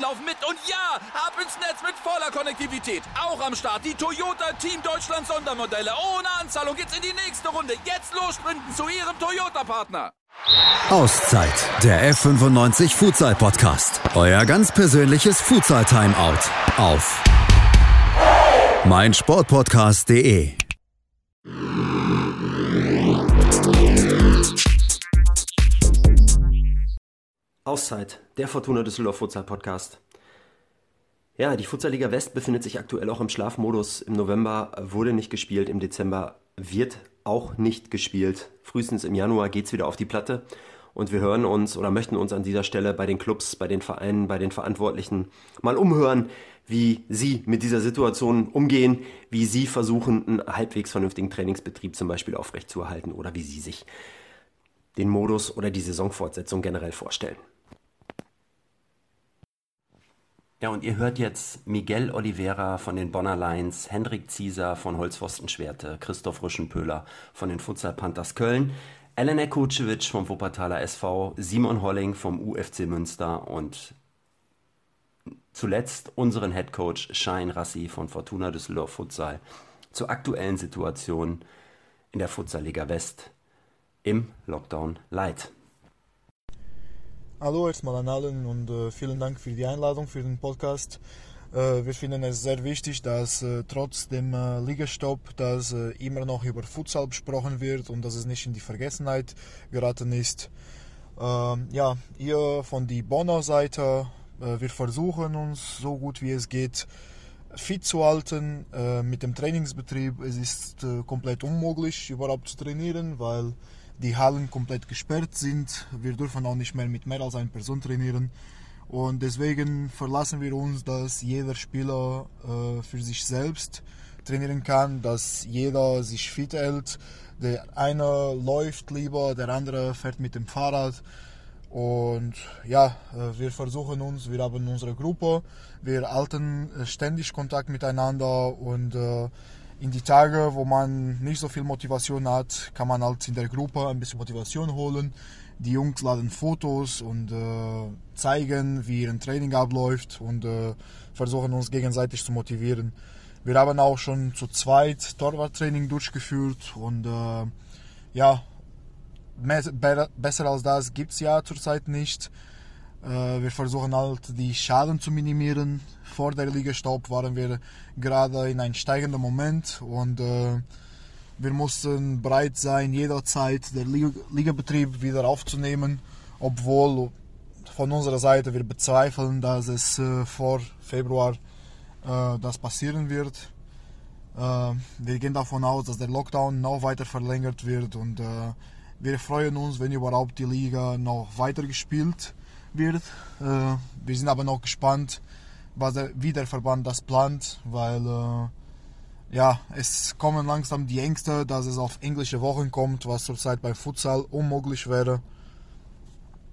laufen mit. Und ja, ab ins Netz mit voller Konnektivität. Auch am Start die Toyota Team Deutschland Sondermodelle. Ohne Anzahlung geht's in die nächste Runde. Jetzt los sprinten zu ihrem Toyota-Partner. Auszeit. Der F95 Futsal Podcast. Euer ganz persönliches Futsal Timeout. Auf meinsportpodcast.de. Auszeit, der Fortuna Düsseldorf Futsal Podcast. Ja, die Futsalliga West befindet sich aktuell auch im Schlafmodus. Im November wurde nicht gespielt, im Dezember wird auch nicht gespielt. Frühestens im Januar geht es wieder auf die Platte und wir hören uns oder möchten uns an dieser Stelle bei den Clubs, bei den Vereinen, bei den Verantwortlichen mal umhören, wie sie mit dieser Situation umgehen, wie sie versuchen, einen halbwegs vernünftigen Trainingsbetrieb zum Beispiel aufrechtzuerhalten oder wie sie sich den Modus oder die Saisonfortsetzung generell vorstellen. Ja, und ihr hört jetzt Miguel Oliveira von den Bonner Lions, Hendrik Zieser von Holzpfostenschwerte, Christoph Rüschenpöhler von den Futsal Panthers Köln, Elena Kucevic vom Wuppertaler SV, Simon Holling vom UFC Münster und zuletzt unseren Headcoach Schein Rassi von Fortuna Düsseldorf Futsal zur aktuellen Situation in der Futsalliga West im Lockdown Light. Hallo erstmal an allen und äh, vielen Dank für die Einladung für den Podcast. Äh, wir finden es sehr wichtig, dass äh, trotz dem äh, Ligastopp, dass äh, immer noch über Futsal besprochen wird und dass es nicht in die Vergessenheit geraten ist. Ähm, ja, ihr von die Bonner Seite, äh, wir versuchen uns so gut wie es geht fit zu halten mit dem Trainingsbetrieb. Es ist komplett unmöglich überhaupt zu trainieren, weil die Hallen komplett gesperrt sind. Wir dürfen auch nicht mehr mit mehr als einer Person trainieren. Und deswegen verlassen wir uns, dass jeder Spieler äh, für sich selbst trainieren kann, dass jeder sich fit hält. Der eine läuft lieber, der andere fährt mit dem Fahrrad. Und ja, äh, wir versuchen uns, wir haben unsere Gruppe, wir halten äh, ständig Kontakt miteinander und äh, in die Tage, wo man nicht so viel Motivation hat, kann man halt in der Gruppe ein bisschen Motivation holen. Die Jungs laden Fotos und äh, zeigen, wie ihr Training abläuft und äh, versuchen uns gegenseitig zu motivieren. Wir haben auch schon zu zweit Torwarttraining durchgeführt und äh, ja, besser als das gibt es ja zurzeit nicht. Äh, wir versuchen halt die Schaden zu minimieren. Vor der Ligastopp waren wir gerade in einem steigenden Moment und äh, wir mussten bereit sein, jederzeit den Ligabetrieb wieder aufzunehmen, obwohl von unserer Seite wir bezweifeln, dass es äh, vor Februar das passieren wird. wir gehen davon aus, dass der Lockdown noch weiter verlängert wird und wir freuen uns, wenn überhaupt die Liga noch weiter gespielt wird wird. Äh, wir sind aber noch gespannt, was der, wie der Verband das plant, weil äh, ja, es kommen langsam die Ängste, dass es auf englische Wochen kommt, was zurzeit beim Futsal unmöglich wäre.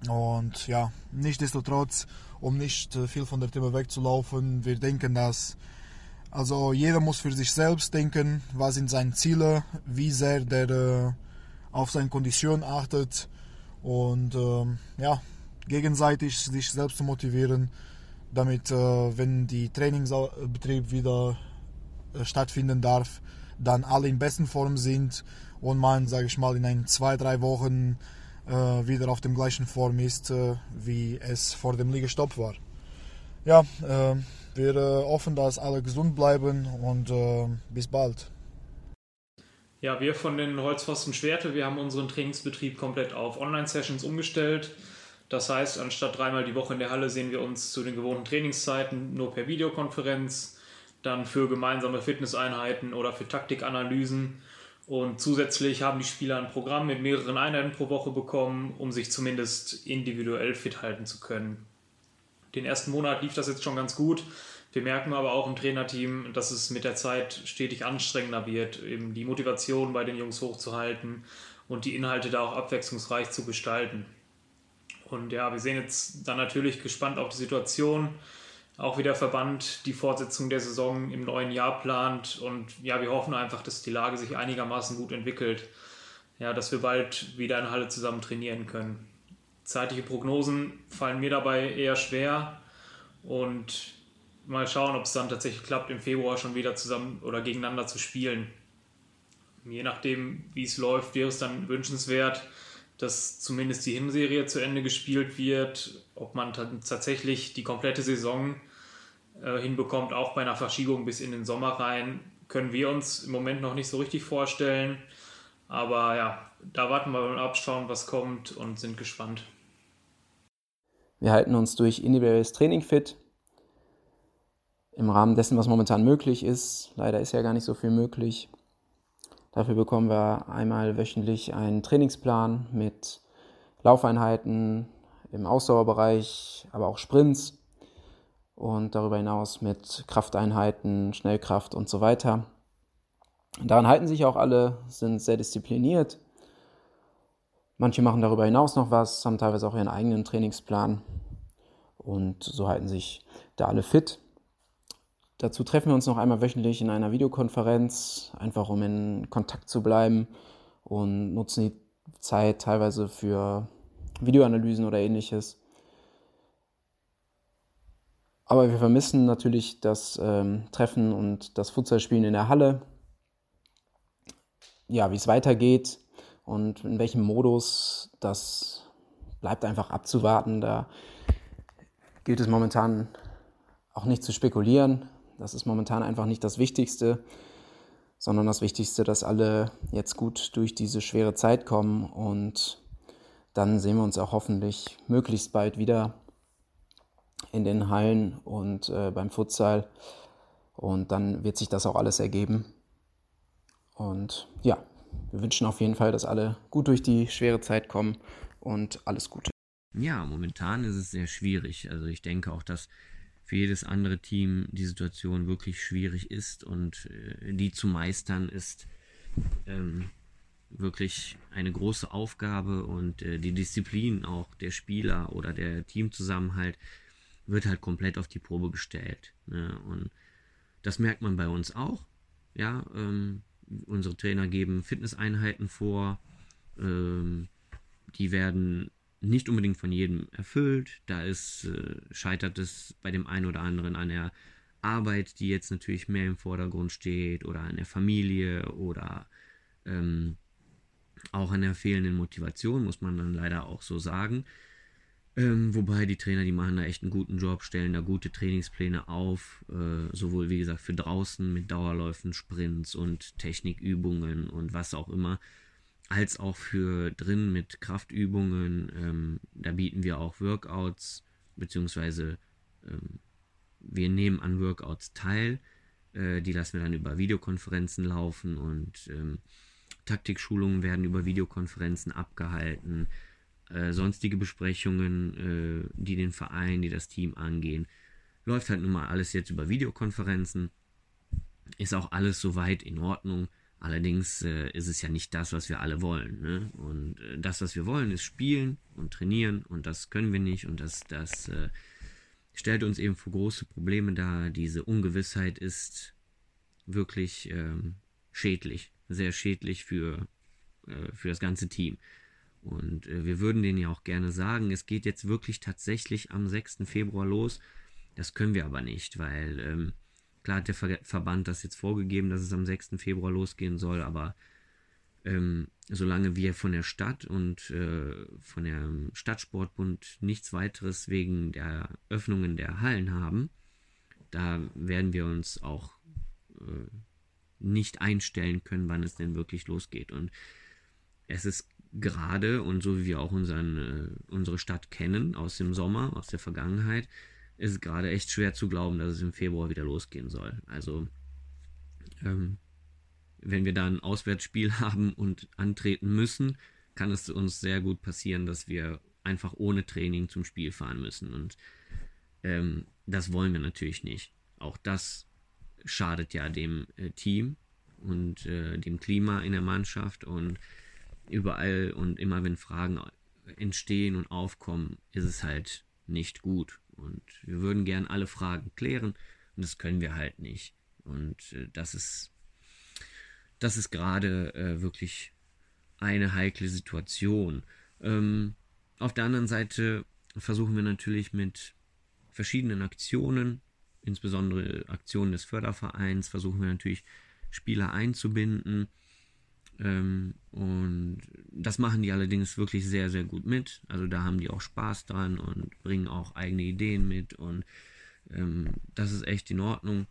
Und ja, nichtsdestotrotz, um nicht äh, viel von der Thema wegzulaufen, wir denken, dass also jeder muss für sich selbst denken, was sind seine Ziele, wie sehr der äh, auf seine Kondition achtet und ähm, ja, gegenseitig sich selbst zu motivieren, damit, äh, wenn die Trainingsbetrieb wieder äh, stattfinden darf, dann alle in besten Form sind und man, sage ich mal, in ein zwei, drei Wochen äh, wieder auf dem gleichen Form ist, wie es vor dem Liegestopp war. Ja, wir hoffen, dass alle gesund bleiben und bis bald. Ja, wir von den Holzpfosten Schwerte, wir haben unseren Trainingsbetrieb komplett auf Online-Sessions umgestellt. Das heißt, anstatt dreimal die Woche in der Halle sehen wir uns zu den gewohnten Trainingszeiten nur per Videokonferenz, dann für gemeinsame Fitnesseinheiten oder für Taktikanalysen. Und zusätzlich haben die Spieler ein Programm mit mehreren Einheiten pro Woche bekommen, um sich zumindest individuell fit halten zu können. den ersten Monat lief das jetzt schon ganz gut. Wir merken aber auch im Trainerteam, dass es mit der Zeit stetig anstrengender wird, eben die Motivation bei den Jungs hochzuhalten und die Inhalte da auch abwechslungsreich zu gestalten. Und ja, wir sehen jetzt dann natürlich gespannt auf die Situation, auch wie der Verband die Fortsetzung der Saison im neuen Jahr plant. Und ja, wir hoffen einfach, dass die Lage sich einigermaßen gut entwickelt. Ja, dass wir bald wieder in Halle zusammen trainieren können. Zeitliche Prognosen fallen mir dabei eher schwer. Und mal schauen, ob es dann tatsächlich klappt, im Februar schon wieder zusammen oder gegeneinander zu spielen. Je nachdem, wie es läuft, wäre es dann wünschenswert, dass zumindest die Hinserie zu Ende gespielt wird. Ob man tatsächlich die komplette Saison äh, hinbekommt, auch bei einer Verschiebung bis in den Sommer rein, können wir uns im Moment noch nicht so richtig vorstellen. Aber ja, da warten wir mal ab, schauen, was kommt und sind gespannt. Wir halten uns durch individuelles Training fit. Im Rahmen dessen, was momentan möglich ist. Leider ist ja gar nicht so viel möglich. Dafür bekommen wir einmal wöchentlich einen Trainingsplan mit Laufeinheiten im Ausdauerbereich, aber auch Sprints und darüber hinaus mit Krafteinheiten, Schnellkraft und so weiter. Daran halten sich auch alle, sind sehr diszipliniert. Manche machen darüber hinaus noch was, haben teilweise auch ihren eigenen Trainingsplan und so halten sich da alle fit. Dazu treffen wir uns noch einmal wöchentlich in einer Videokonferenz, einfach um in Kontakt zu bleiben und nutzen die Zeit teilweise für Videoanalysen oder ähnliches. Aber wir vermissen natürlich das ähm, Treffen und das Futsalspielen in der Halle. Ja, wie es weitergeht und in welchem Modus, das bleibt einfach abzuwarten. Da gilt es momentan auch nicht zu spekulieren. Das ist momentan einfach nicht das Wichtigste, sondern das Wichtigste, dass alle jetzt gut durch diese schwere Zeit kommen und dann sehen wir uns auch hoffentlich möglichst bald wieder in den Hallen und äh, beim Futsal. Und dann wird sich das auch alles ergeben. Und ja, wir wünschen auf jeden Fall, dass alle gut durch die schwere Zeit kommen und alles Gute. Ja, momentan ist es sehr schwierig. Also ich denke auch, dass für jedes andere Team die Situation wirklich schwierig ist und äh, die zu meistern ist ähm, wirklich eine große Aufgabe und äh, die Disziplin auch der Spieler oder der Teamzusammenhalt wird halt komplett auf die Probe gestellt. Ne? Und das merkt man bei uns auch. Ja, ähm, unsere Trainer geben Fitnesseinheiten vor. Ähm, die werden nicht unbedingt von jedem erfüllt. Da ist, äh, scheitert es bei dem einen oder anderen an der Arbeit, die jetzt natürlich mehr im Vordergrund steht, oder an der Familie oder ähm, auch an der fehlenden Motivation, muss man dann leider auch so sagen. Ähm, wobei die Trainer, die machen da echt einen guten Job, stellen da gute Trainingspläne auf, äh, sowohl wie gesagt für draußen mit Dauerläufen, Sprints und Technikübungen und was auch immer, als auch für drin mit Kraftübungen. Ähm, da bieten wir auch Workouts, beziehungsweise ähm, wir nehmen an Workouts teil. Äh, die lassen wir dann über Videokonferenzen laufen und ähm, Taktikschulungen werden über Videokonferenzen abgehalten äh, sonstige Besprechungen, äh, die den Verein, die das Team angehen. Läuft halt nun mal alles jetzt über Videokonferenzen. Ist auch alles soweit in Ordnung. Allerdings äh, ist es ja nicht das, was wir alle wollen. Ne? Und äh, das, was wir wollen, ist spielen und trainieren und das können wir nicht und das, das äh, stellt uns eben vor große Probleme dar. Diese Ungewissheit ist wirklich ähm, schädlich, sehr schädlich für, äh, für das ganze Team. Und äh, wir würden denen ja auch gerne sagen, es geht jetzt wirklich tatsächlich am 6. Februar los. Das können wir aber nicht, weil ähm, klar hat der Ver Verband das jetzt vorgegeben, dass es am 6. Februar losgehen soll, aber ähm, solange wir von der Stadt und äh, von dem Stadtsportbund nichts weiteres wegen der Öffnungen der Hallen haben, da werden wir uns auch äh, nicht einstellen können, wann es denn wirklich losgeht. Und es ist gerade und so wie wir auch unseren, äh, unsere Stadt kennen aus dem Sommer, aus der Vergangenheit, ist es gerade echt schwer zu glauben, dass es im Februar wieder losgehen soll. Also ähm, wenn wir da ein Auswärtsspiel haben und antreten müssen, kann es uns sehr gut passieren, dass wir einfach ohne Training zum Spiel fahren müssen. Und Ähm, das wollen wir natürlich nicht. Auch das schadet ja dem äh, Team und äh, dem Klima in der Mannschaft und überall und immer wenn Fragen entstehen und aufkommen, ist es halt nicht gut. Und wir würden gern alle Fragen klären und das können wir halt nicht. Und äh, das ist, das ist gerade äh, wirklich eine heikle Situation. Ähm, auf der anderen Seite versuchen wir natürlich mit verschiedenen Aktionen, insbesondere Aktionen des Fördervereins, versuchen wir natürlich Spieler einzubinden. Ähm, und das machen die allerdings wirklich sehr, sehr gut mit. Also da haben die auch Spaß dran und bringen auch eigene Ideen mit. Und ähm, das ist echt in Ordnung.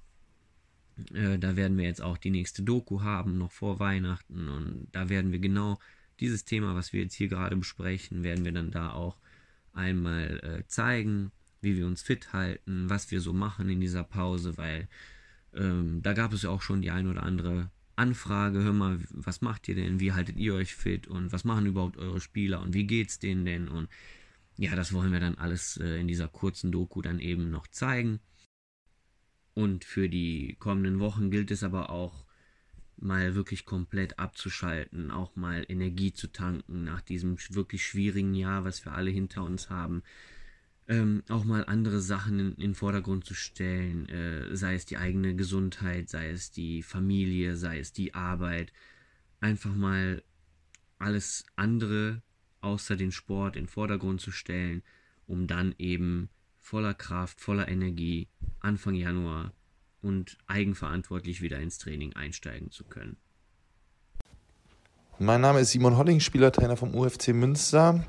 Äh, da werden wir jetzt auch die nächste Doku haben, noch vor Weihnachten. Und da werden wir genau dieses Thema, was wir jetzt hier gerade besprechen, werden wir dann da auch einmal äh, zeigen, wie wir uns fit halten, was wir so machen in dieser Pause, weil ähm, da gab es ja auch schon die ein oder andere Anfrage, hör mal, was macht ihr denn, wie haltet ihr euch fit und was machen überhaupt eure Spieler und wie geht's denen denn und ja, das wollen wir dann alles äh, in dieser kurzen Doku dann eben noch zeigen. Und für die kommenden Wochen gilt es aber auch, mal wirklich komplett abzuschalten, auch mal Energie zu tanken nach diesem wirklich schwierigen Jahr, was wir alle hinter uns haben. Ähm, auch mal andere Sachen in, den Vordergrund zu stellen, äh, sei es die eigene Gesundheit, sei es die Familie, sei es die Arbeit. Einfach mal alles andere außer den Sport in den Vordergrund zu stellen, um dann eben voller Kraft, voller Energie Anfang Januar und eigenverantwortlich wieder ins Training einsteigen zu können. Mein Name ist Simon Holling, Spielertrainer vom UFC Münster.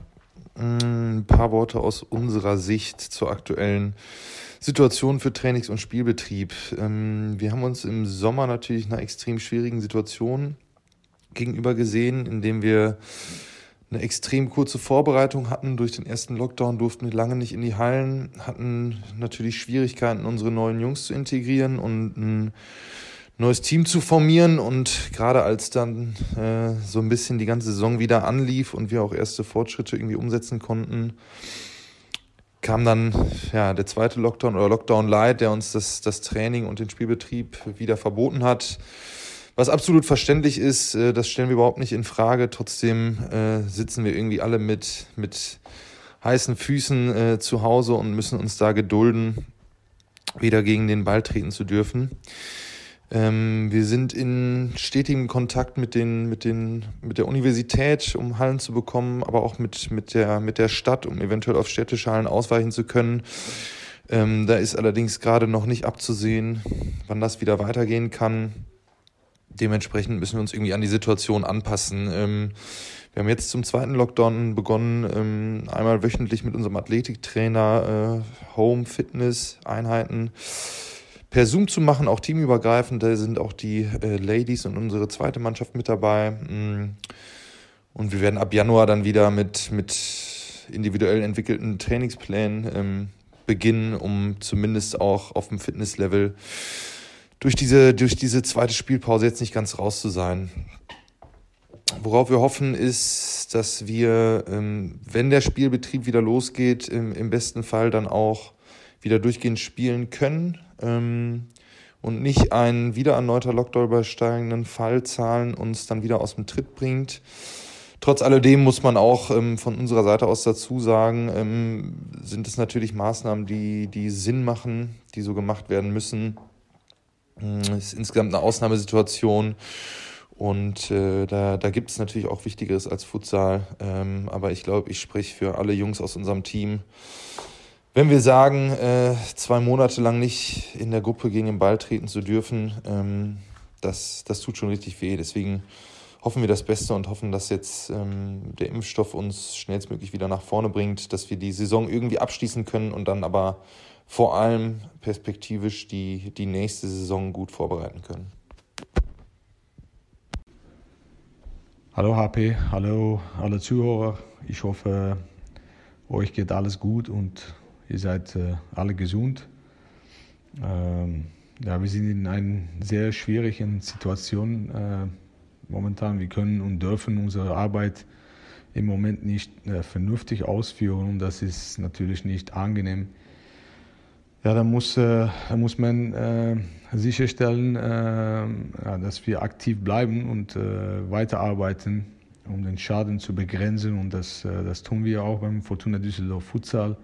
Mm, ein paar Worte aus unserer Sicht zur aktuellen Situation für Trainings- und Spielbetrieb. Ähm, wir haben uns im Sommer natürlich einer extrem schwierigen Situation gegenüber gesehen, indem wir eine extrem kurze Vorbereitung hatten. Durch den ersten Lockdown durften wir lange nicht in die Hallen, hatten natürlich Schwierigkeiten, unsere neuen Jungs zu integrieren und ein neues Team zu formieren. Und gerade als dann äh, so ein bisschen die ganze Saison wieder anlief und wir auch erste Fortschritte irgendwie umsetzen konnten, kam dann ja der zweite Lockdown oder Lockdown Light, der uns das, das Training und den Spielbetrieb wieder verboten hat. Was absolut verständlich ist, äh, das stellen wir überhaupt nicht in Frage. Trotzdem äh, sitzen wir irgendwie alle mit, mit heißen Füßen äh, zu Hause und müssen uns da gedulden, wieder gegen den Ball treten zu dürfen. Ähm, wir sind in stetigem Kontakt mit, den, mit, den, mit der Universität, um Hallen zu bekommen, aber auch mit, mit, der, mit der Stadt, um eventuell auf städtische Hallen ausweichen zu können. Ähm, da ist allerdings gerade noch nicht abzusehen, wann das wieder weitergehen kann dementsprechend müssen wir uns irgendwie an die Situation anpassen. Ähm, wir haben jetzt zum zweiten Lockdown begonnen, ähm, einmal wöchentlich mit unserem Athletiktrainer äh, Home Fitness Einheiten per Zoom zu machen, auch teamübergreifend. Da sind auch die äh, Ladies und unsere zweite Mannschaft mit dabei. Mm. Und wir werden ab Januar dann wieder mit, mit individuell entwickelten Trainingsplänen ähm, beginnen, um zumindest auch auf dem Fitnesslevel durch diese, durch diese zweite Spielpause jetzt nicht ganz raus zu sein. Worauf wir hoffen, ist, dass wir, ähm, wenn der Spielbetrieb wieder losgeht, im, besten Fall dann auch wieder durchgehend spielen können ähm, und nicht ein wieder erneuter Lockdown übersteigenden Fallzahlen uns dann wieder aus dem Tritt bringt. Trotz alledem muss man auch ähm, von unserer Seite aus dazu sagen, sind es natürlich Maßnahmen, die, die Sinn machen, die so gemacht werden müssen es ist insgesamt eine Ausnahmesituation. Und äh, da, da gibt es natürlich auch Wichtigeres als Futsal. Ähm, aber ich glaube, ich spreche für alle Jungs aus unserem Team. Wenn wir sagen, äh, zwei Monate lang nicht in der Gruppe gegen den Ball treten zu dürfen, ähm, das, das tut schon richtig weh. Deswegen hoffen wir das Beste und hoffen, dass jetzt ähm, der Impfstoff uns schnellstmöglich wieder nach vorne bringt, dass wir die Saison irgendwie abschließen können und dann aber vor allem perspektivisch die, die nächste Saison gut vorbereiten können. Hallo HP, hallo alle Zuhörer. Ich hoffe, euch geht alles gut und ihr seid äh, alle gesund. Ähm, ja, wir sind in einer sehr schwierigen Situation äh, momentan. Wir können und dürfen unsere Arbeit im Moment nicht äh, vernünftig ausführen das ist natürlich nicht angenehm. ja, da muss, äh, muss man äh, sicherstellen, äh, ja, dass wir aktiv bleiben und äh, weiterarbeiten, um den Schaden zu begrenzen. Und das, äh, das tun wir auch beim Fortuna Düsseldorf Futsal.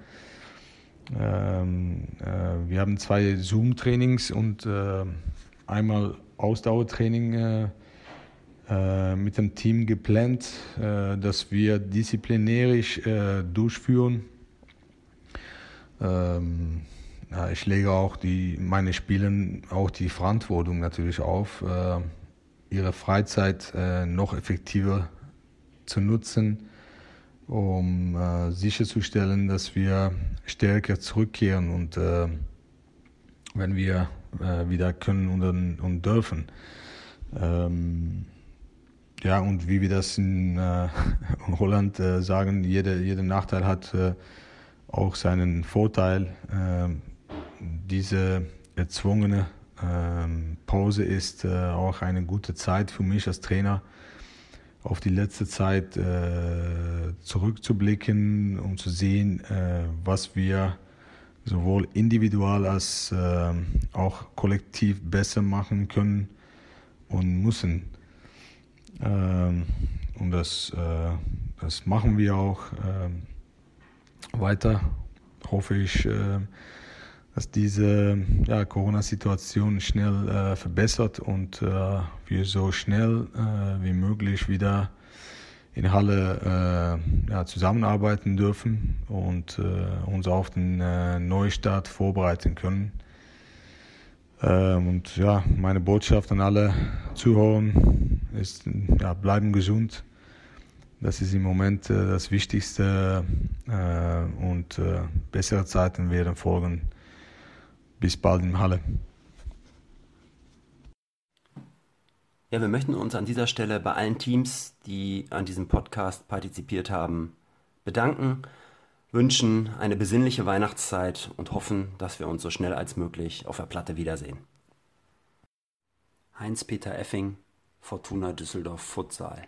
Ähm, äh, wir haben zwei Zoom-Trainings und einmal Ausdauertraining mit dem Team geplant, dass wir disziplinärisch durchführen. Ähm, ja, ich lege auch die, meine Spielen auch die Verantwortung natürlich auf, äh, ihre Freizeit äh, noch effektiver zu nutzen, um äh, sicherzustellen, dass wir stärker zurückkehren und äh, wenn wir äh, wieder können und, und dürfen. Ähm, ja, und wie wir das in, äh, in Holland sagen, jeder, jeder Nachteil hat auch seinen Vorteil. Ähm, diese erzwungene ähm, Pause ist äh, auch eine gute Zeit für mich als Trainer, auf die letzte Zeit äh, zurückzublicken, um zu sehen, äh, was wir sowohl individual als äh, auch kollektiv besser machen können und müssen. Ähm, und das, äh, das machen wir auch ähm, weiter, hoffe ich äh, dass diese ja, Corona-Situation schnell äh, verbessert und äh, wir so schnell äh, wie möglich wieder in Halle äh, ja, zusammenarbeiten dürfen und äh, uns auf den äh, Neustart vorbereiten können. Ähm, und ja, meine Botschaft an alle Zuhörer ist, ja, bleiben gesund. Das ist im Moment das Wichtigste und bessere Zeiten werden folgen bis bald in Halle. Ja, wir möchten uns an dieser Stelle bei allen Teams, die an diesem Podcast partizipiert haben, bedanken, wünschen eine besinnliche Weihnachtszeit und hoffen, dass wir uns so schnell als möglich auf der Platte wiedersehen. Heinz-Peter Effing, Fortuna Düsseldorf Futsal.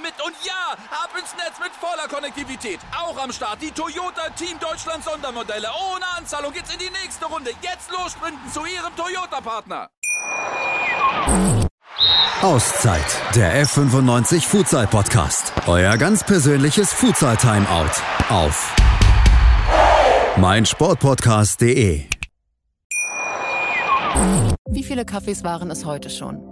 mit und ja, ab ins Netz mit voller Konnektivität. Auch am Start die Toyota Team Deutschland Sondermodelle. Ohne Anzahlung geht's in die nächste Runde. Jetzt los sprinten zu Ihrem Toyota-Partner. Auszeit, der F95 Futsal Podcast. Euer ganz persönliches Futsal Timeout auf meinsportpodcast.de. Wie viele Kaffees waren es heute schon?